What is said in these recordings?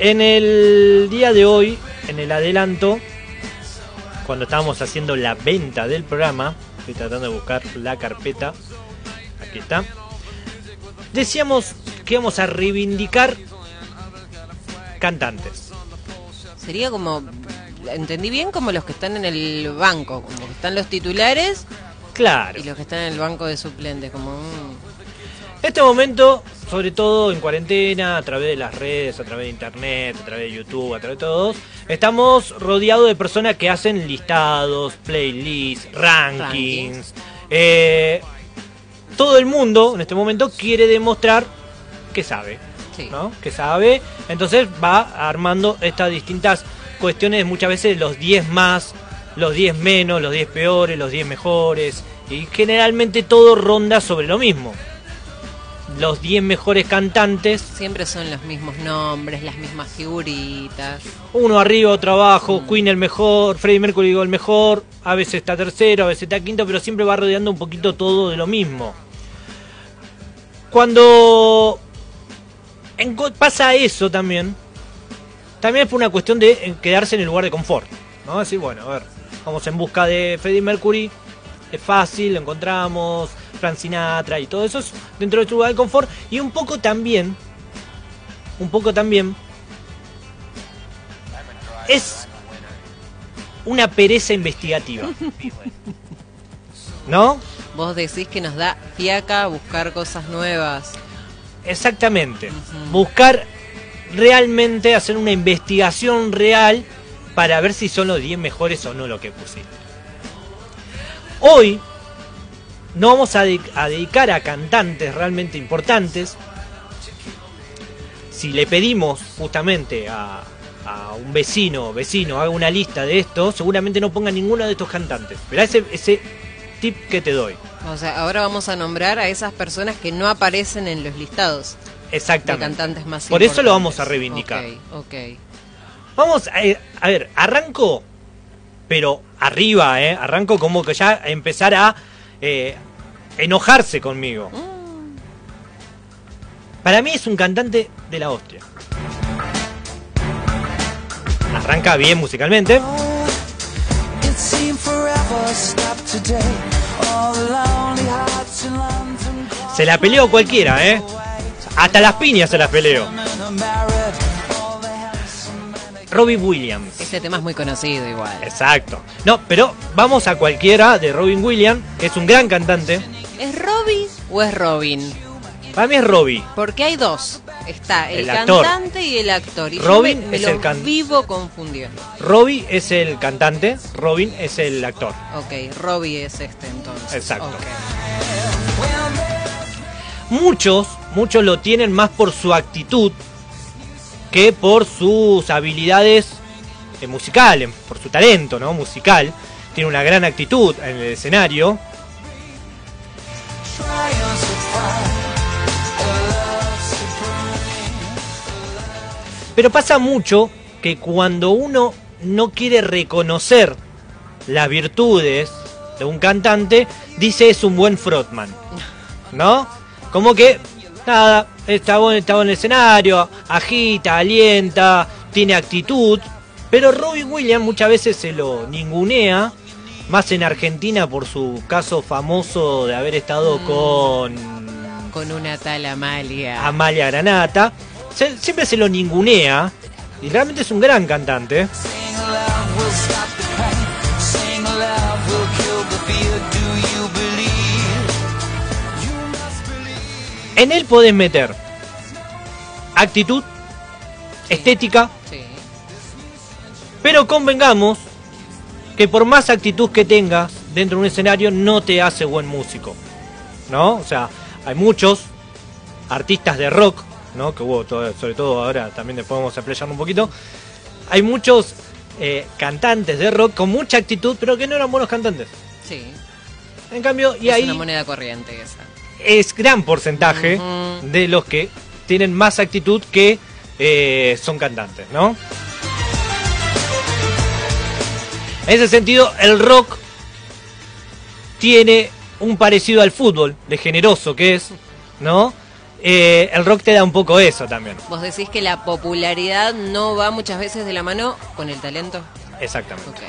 En el día de hoy, en el adelanto, cuando estábamos haciendo la venta del programa, estoy tratando de buscar la carpeta, aquí está, decíamos que íbamos a reivindicar cantantes. Sería como, entendí bien, como los que están en el banco, como que están los titulares Claro. y los que están en el banco de suplentes, como... En este momento, sobre todo en cuarentena, a través de las redes, a través de internet, a través de YouTube, a través de todos, estamos rodeados de personas que hacen listados, playlists, rankings. Rankings. Eh, todo el mundo en este momento quiere demostrar que sabe, Sí. ¿no? Que sabe. Entonces va armando estas distintas cuestiones, muchas veces los 10 más, los 10 menos, los 10 peores, los 10 mejores. Y generalmente todo ronda sobre lo mismo. Los 10 mejores cantantes, Siempre son los mismos nombres, las mismas figuritas. uno arriba, otro abajo, Queen el mejor, Freddie Mercury el mejor, a veces está tercero, a veces está quinto, pero siempre va rodeando un poquito todo de lo mismo. Cuando en pasa eso también, también por una cuestión de eh, quedarse en el lugar de confort. ¿no? Decir, bueno, a ver, vamos en busca de Freddie Mercury, es fácil, lo encontramos, Frank Sinatra y todo eso es dentro de tu lugar de confort. Y un poco también, un poco también, es una pereza investigativa. ¿No? Vos decís que nos da fiaca buscar cosas nuevas. Exactamente. Buscar realmente hacer una investigación real para ver si son los 10 mejores o no lo que pusiste. Hoy no vamos a, de- a dedicar a cantantes realmente importantes. Si le pedimos justamente a, a un vecino, vecino, haga una lista de esto, seguramente no ponga ninguno de estos cantantes. Pero ese, ese tip que te doy. O sea, ahora vamos a nombrar a esas personas que no aparecen en los listados de Exactamente. cantantes más Por eso lo vamos a reivindicar. Ok, ok. Vamos a, eh, a ver, arranco, pero arriba, ¿eh? Arranco como que ya a empezar a eh, enojarse conmigo. Para mí es un cantante de la hostia. Arranca bien musicalmente. Se la peleó cualquiera, ¿eh? Hasta las piñas se las peleó. Robbie Williams. Este tema es muy conocido igual. Exacto. No, pero vamos a cualquiera de Robin Williams, que es un gran cantante. ¿Es Robbie o es Robin? Para mí es Robbie. Porque hay dos. Está el, cantante y el actor. Y yo Robin me, me es el can- vivo confundiendo. Robbie es el cantante, Robin es el actor. Ok, Robbie es este entonces. Exacto. Muchos, muchos lo tienen más por su actitud que por sus habilidades eh, musicales, por su talento, ¿no? Musical. Tiene una gran actitud en el escenario. Pero pasa mucho que cuando uno no quiere reconocer las virtudes de un cantante, dice es un buen frontman. ¿No? Como que, nada, está bueno, está bueno en el escenario, agita, alienta, tiene actitud. Pero Robin Williams muchas veces se lo ningunea, más en Argentina por su caso famoso de haber estado con Con una tal Amalia. Amalia Granata. Se- siempre se lo ningunea. Y realmente es un gran cantante. En él podés meter actitud, estética, Sí. pero convengamos que por más actitud que tengas dentro de un escenario no te hace buen músico. ¿No? O sea, hay muchos artistas de rock, ¿no? Que hubo, todo- sobre todo ahora también después vamos a playar un poquito. Hay muchos eh, cantantes de rock con mucha actitud, pero que no eran buenos cantantes. Sí. En cambio, y es ahí una moneda corriente esa. Es gran porcentaje de los que tienen más actitud que eh, son cantantes, ¿no? En ese sentido, el rock tiene un parecido al fútbol, de generoso que es, ¿no? eh, el rock te da un poco eso también. Vos decís que la popularidad no va muchas veces de la mano con el talento. Exactamente.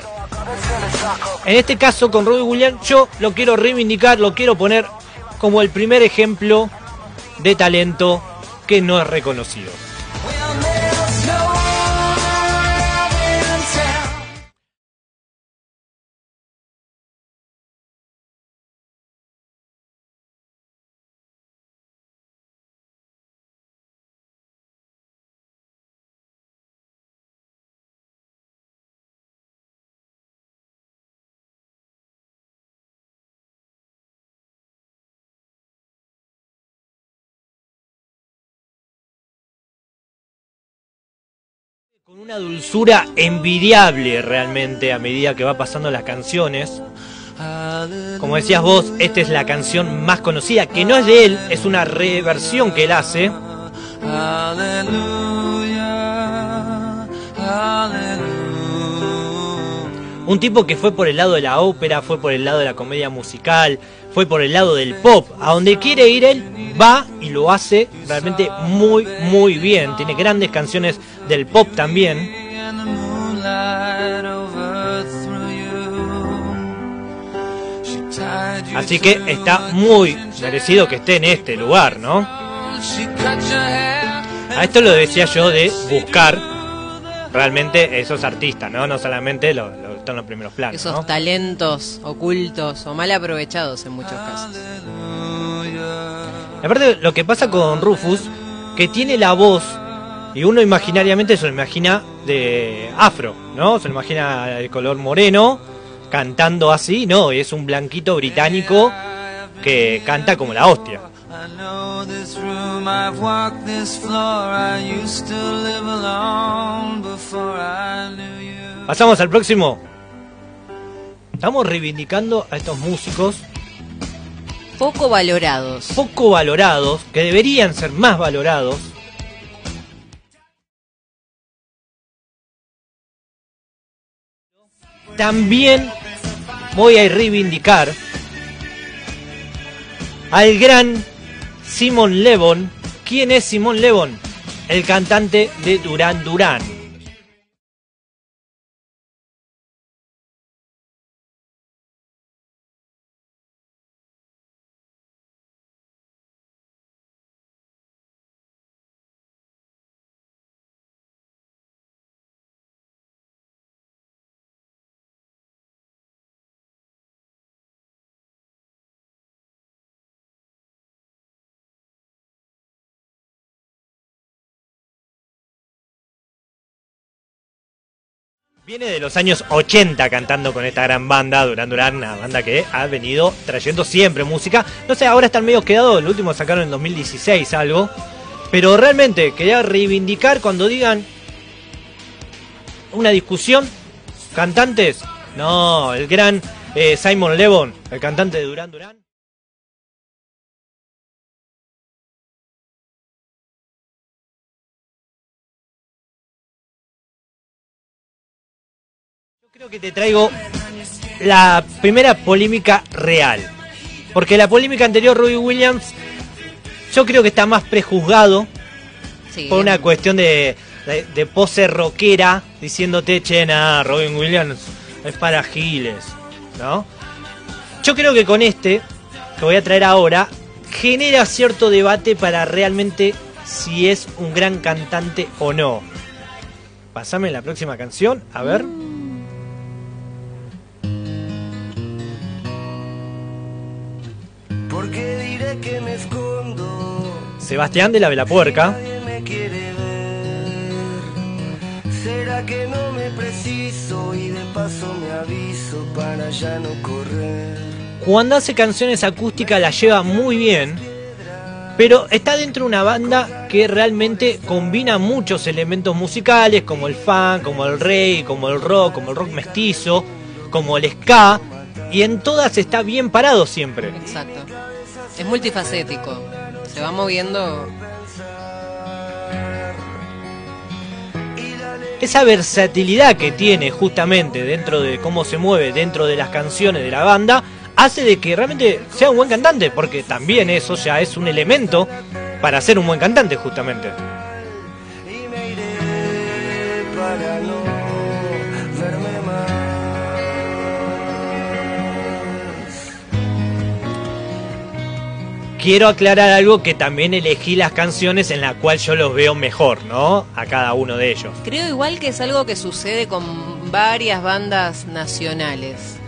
En este caso con Robbie Williams yo lo quiero reivindicar, lo quiero poner como el primer ejemplo de talento que no es reconocido. Con una dulzura envidiable realmente a medida que va pasando las canciones. Como decías vos, esta es la canción más conocida, que no es de él, es una reversión que él hace. Un tipo que fue por el lado de la ópera, fue por el lado de la comedia musical, fue por el lado del pop. A donde quiere ir él, va y lo hace realmente muy, muy bien. Tiene grandes canciones del pop también. Así que está muy merecido que esté en este lugar, ¿no? A esto lo decía yo de buscar realmente esos artistas, ¿no? No solamente los lo, que están los primeros planos, Esos ¿no? talentos ocultos o mal aprovechados en muchos casos. Aparte, lo que pasa con Rufus, que tiene la voz, y uno imaginariamente se lo imagina de afro, ¿no? Se lo imagina de color moreno, cantando así, no, es un blanquito británico que canta como la hostia. Pasamos al próximo. Estamos reivindicando a estos músicos Poco valorados. poco valorados, que deberían ser más valorados. También voy a reivindicar al gran Simon Levon. ¿Quién es Simon Levon? El cantante de Duran Duran. Viene de los años 80 cantando con esta gran banda, Duran Duran, una banda que ha venido trayendo siempre música. No sé, ahora están medio quedados, el último sacaron en 2016 algo. Pero realmente quería reivindicar cuando digan una discusión, cantantes, no, el gran eh, Simon Levon, el cantante de Duran Duran. Creo que te traigo la primera polémica real. Porque la polémica anterior, Robbie Williams, yo creo que está más prejuzgado Sí, por una cuestión de, de, de pose rockera, diciéndote, che, nada, Robin Williams es para giles, ¿no? Yo creo que con este, que voy a traer ahora, genera cierto debate para realmente si es un gran cantante o no. Pasame la próxima canción, a ver. Porque que me escondo, Sebastián de la Velapuerca. nadie me quiere ver. ¿Será que no me preciso y de paso me aviso para ya no correr? Cuando hace canciones acústicas la lleva muy bien, pero está dentro de una banda que realmente combina muchos elementos musicales, como el funk, como el reggae, como el rock, como el rock mestizo, como el ska, y en todas está bien parado siempre. Exacto. Es multifacético. Se va moviendo. Esa versatilidad que tiene justamente dentro de cómo se mueve dentro de las canciones de la banda hace de que realmente sea un buen cantante, porque también eso ya es un elemento para ser un buen cantante justamente. Quiero aclarar algo que también elegí las canciones en las cuales yo los veo mejor, ¿no? A cada uno de ellos. Creo igual que es algo que sucede con varias bandas nacionales,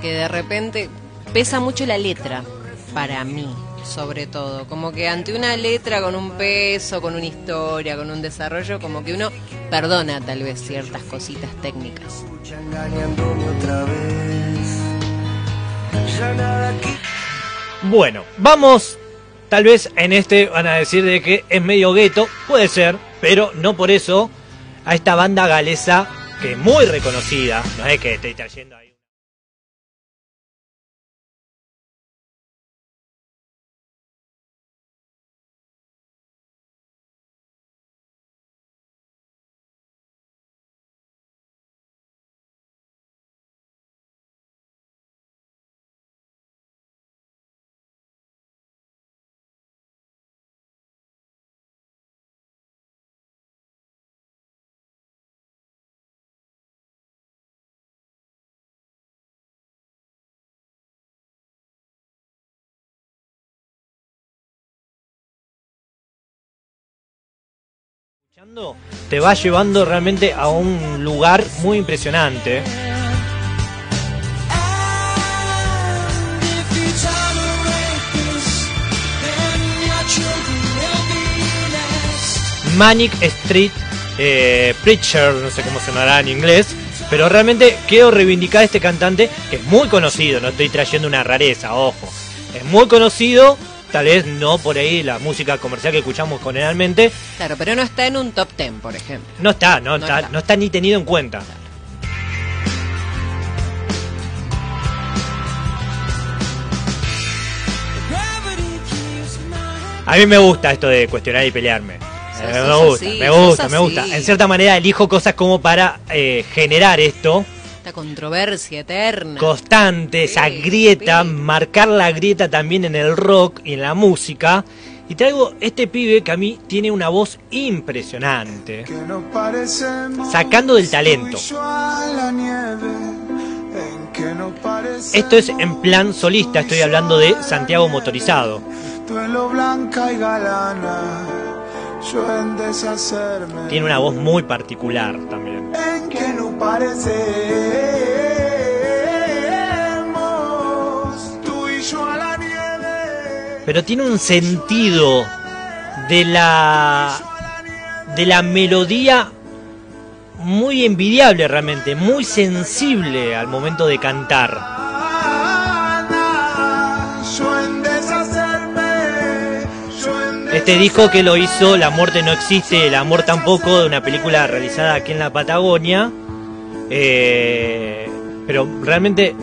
que de repente pesa mucho la letra, para mí, sobre todo. Como que ante una letra con un peso, con una historia, con un desarrollo, como que uno perdona tal vez ciertas cositas técnicas. Bueno, vamos. Tal vez en este van a decir de que es medio gueto, puede ser, pero no por eso a esta banda galesa que es muy reconocida. No es que estoy trayendo ahí. Te va llevando realmente a un lugar muy impresionante. Manic Street eh, Preacher, no sé cómo sonará en inglés, pero realmente quiero reivindicar a este cantante que es muy conocido, no estoy trayendo una rareza, ojo, es muy conocido, tal vez no por ahí la música comercial que escuchamos generalmente, Claro, pero no está en un top ten, por ejemplo. no está, no, No está, está. no está ni tenido en cuenta. A mí me gusta esto de cuestionar y pelearme. Eh, me gusta, así, me gusta, me gusta. En cierta manera elijo cosas como para eh, generar esto Esta controversia eterna. constante, esa Sí, grieta, sí. marcar la grieta también en el rock y en la música. Y traigo este pibe que a mí tiene una voz impresionante. Sacando del talento. Esto es en plan solista, estoy hablando de Santiago Motorizado. tú en lo blanca y galana yo en deshacerme Tiene una voz muy particular también. en que nos parecemos tú y yo a la nieve Pero tiene un sentido de la de la melodía muy envidiable realmente, muy sensible al momento de cantar. Este disco que lo hizo La muerte no existe, el amor tampoco, de una película realizada aquí en la Patagonia. Eh, pero realmente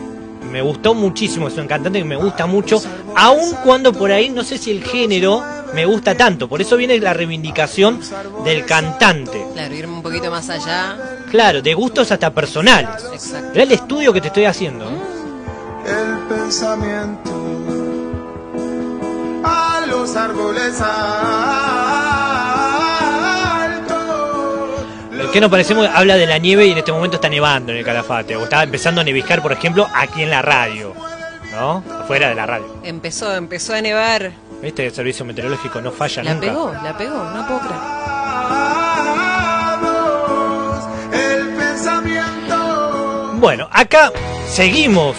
me gustó muchísimo, es un cantante que me gusta mucho, aun cuando por ahí no sé si el género me gusta tanto. Por eso viene la reivindicación del cantante. Claro, irme un poquito más allá. Claro, de gustos hasta personales. Exacto. El estudio que te estoy haciendo. el pensamiento los árboles altos. Que nos parecemos habla de la nieve y en este momento está nevando en el Calafate. O está empezando a neviscar, por ejemplo, aquí en la radio. ¿No? Afuera de la radio. Empezó, empezó a nevar. ¿Viste? El servicio meteorológico no falla La nunca. pegó, la pegó, no puedo creer. El pensamiento Bueno, acá seguimos.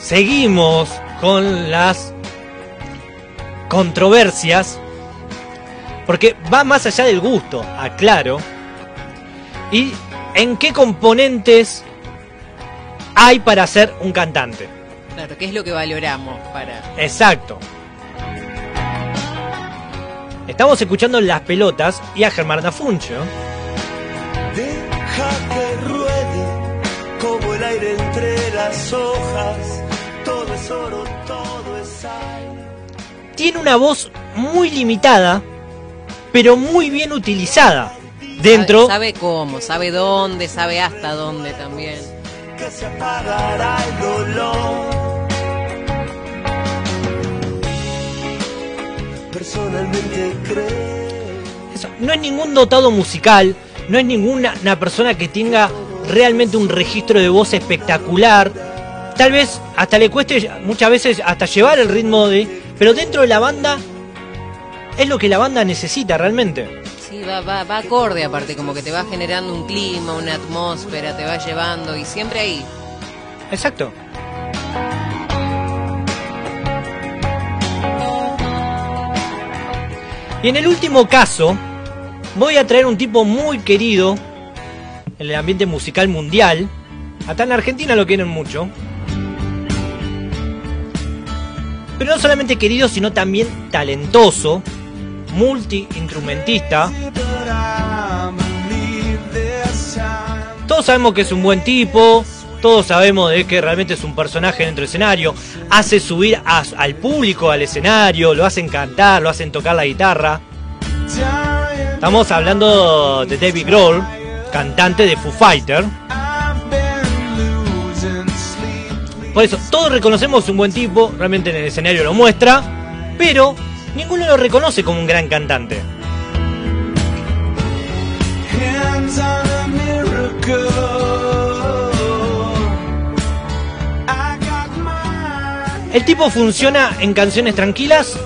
Seguimos con las controversias. Porque va más allá del gusto, aclaro. ¿Y en qué componentes hay para ser un cantante? Claro, ¿qué es lo que valoramos para...? Exacto. Estamos escuchando Las Pelotas y a Germán Dafuncho. Deja que ruede como el aire entre las hojas. Tiene una voz muy limitada, pero muy bien utilizada. Dentro, Sabe, sabe cómo, sabe dónde, sabe hasta dónde también. Que se apagará el dolor. personalmente cree. Eso, No es ningún dotado musical, no es ninguna una persona que tenga realmente un registro de voz espectacular. Tal vez hasta le cueste muchas veces hasta llevar el ritmo de... Pero dentro de la banda es lo que la banda necesita realmente. Sí, va, va, va acorde aparte, como que te va generando un clima, una atmósfera, te va llevando y siempre ahí. Exacto. Y en el último caso, voy a traer un tipo muy querido en el ambiente musical mundial. Acá en Argentina lo quieren mucho. Pero no solamente querido, sino también talentoso, multi-instrumentista. Todos sabemos que es un buen tipo, todos sabemos de que realmente es un personaje dentro del escenario, hace subir al público al escenario, lo hacen cantar, lo hacen tocar la guitarra. Estamos hablando de David Grohl, cantante de Foo Fighter. Por eso, todos reconocemos un buen tipo, realmente en el escenario lo muestra, pero ninguno lo reconoce como un gran cantante. El tipo funciona en canciones tranquilas,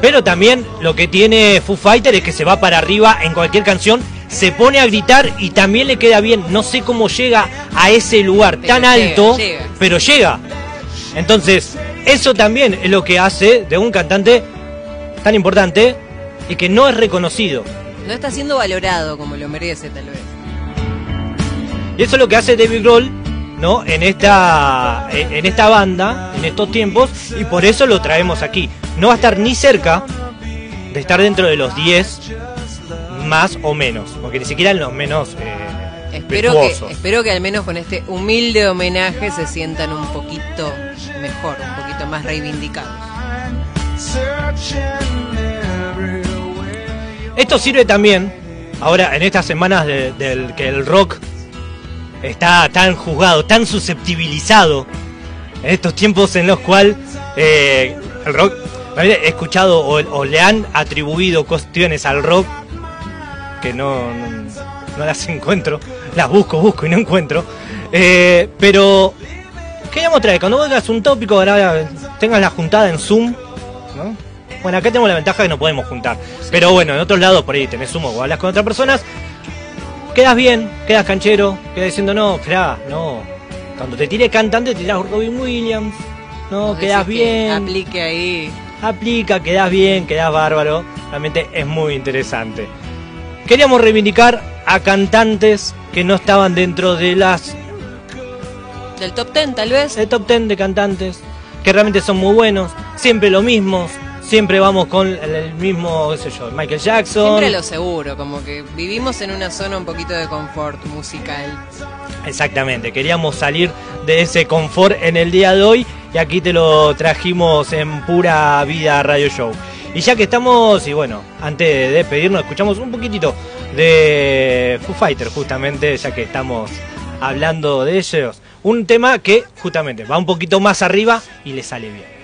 pero también lo que tiene Foo Fighter es que se va para arriba en cualquier canción, se pone a gritar y también le queda bien. No sé cómo llega a ese lugar Pero tan llega, alto, llega. pero llega. Entonces, eso también es lo que hace de un cantante tan importante y que no es reconocido. No está siendo valorado como lo merece, tal vez. Y eso es lo que hace David Grohl, ¿no? En esta, en esta banda, en estos tiempos, y por eso lo traemos aquí. No va a estar ni cerca de estar dentro de los 10, más o menos, porque ni siquiera en los menos eh, Espero que, espero que al menos con este humilde homenaje se sientan un poquito mejor, un poquito más reivindicados. Esto sirve también, ahora en estas semanas de- del que el rock está tan juzgado, tan susceptibilizado, en estos tiempos en los cuales eh, el rock, he escuchado o, o le han atribuido cuestiones al rock que no, no, no las encuentro, las busco, busco y no encuentro, Eh, pero queríamos traer, cuando vengas un tópico, ahora tengas la juntada en Zoom, ¿no? Bueno, acá tenemos la ventaja que no podemos juntar. Pero bueno, en otros lados por ahí tenés Zoom o hablas con otras personas. Quedas bien, quedas canchero, quedas diciendo, no, esperá, no. Cuando te tire cantante, te tirás Robin Williams. No, Vos quedas bien. Aplique ahí. Aplica, quedas bien, quedas bárbaro. Realmente es muy interesante. Queríamos reivindicar a cantantes que no estaban dentro de las Del top 10 tal vez. el top 10 de cantantes que realmente son muy buenos, siempre lo mismo, siempre vamos con el, mismo, qué sé yo, Michael Jackson. Siempre lo seguro, como que vivimos en una zona un poquito de confort musical. Exactamente, queríamos salir de ese confort en el día de hoy y aquí te lo trajimos en pura vida radio show. Y ya que estamos, y bueno, antes de despedirnos, escuchamos un poquitito de Foo Fighter, justamente, ya que estamos hablando de ellos. Un tema que justamente va un poquito más arriba y le sale bien.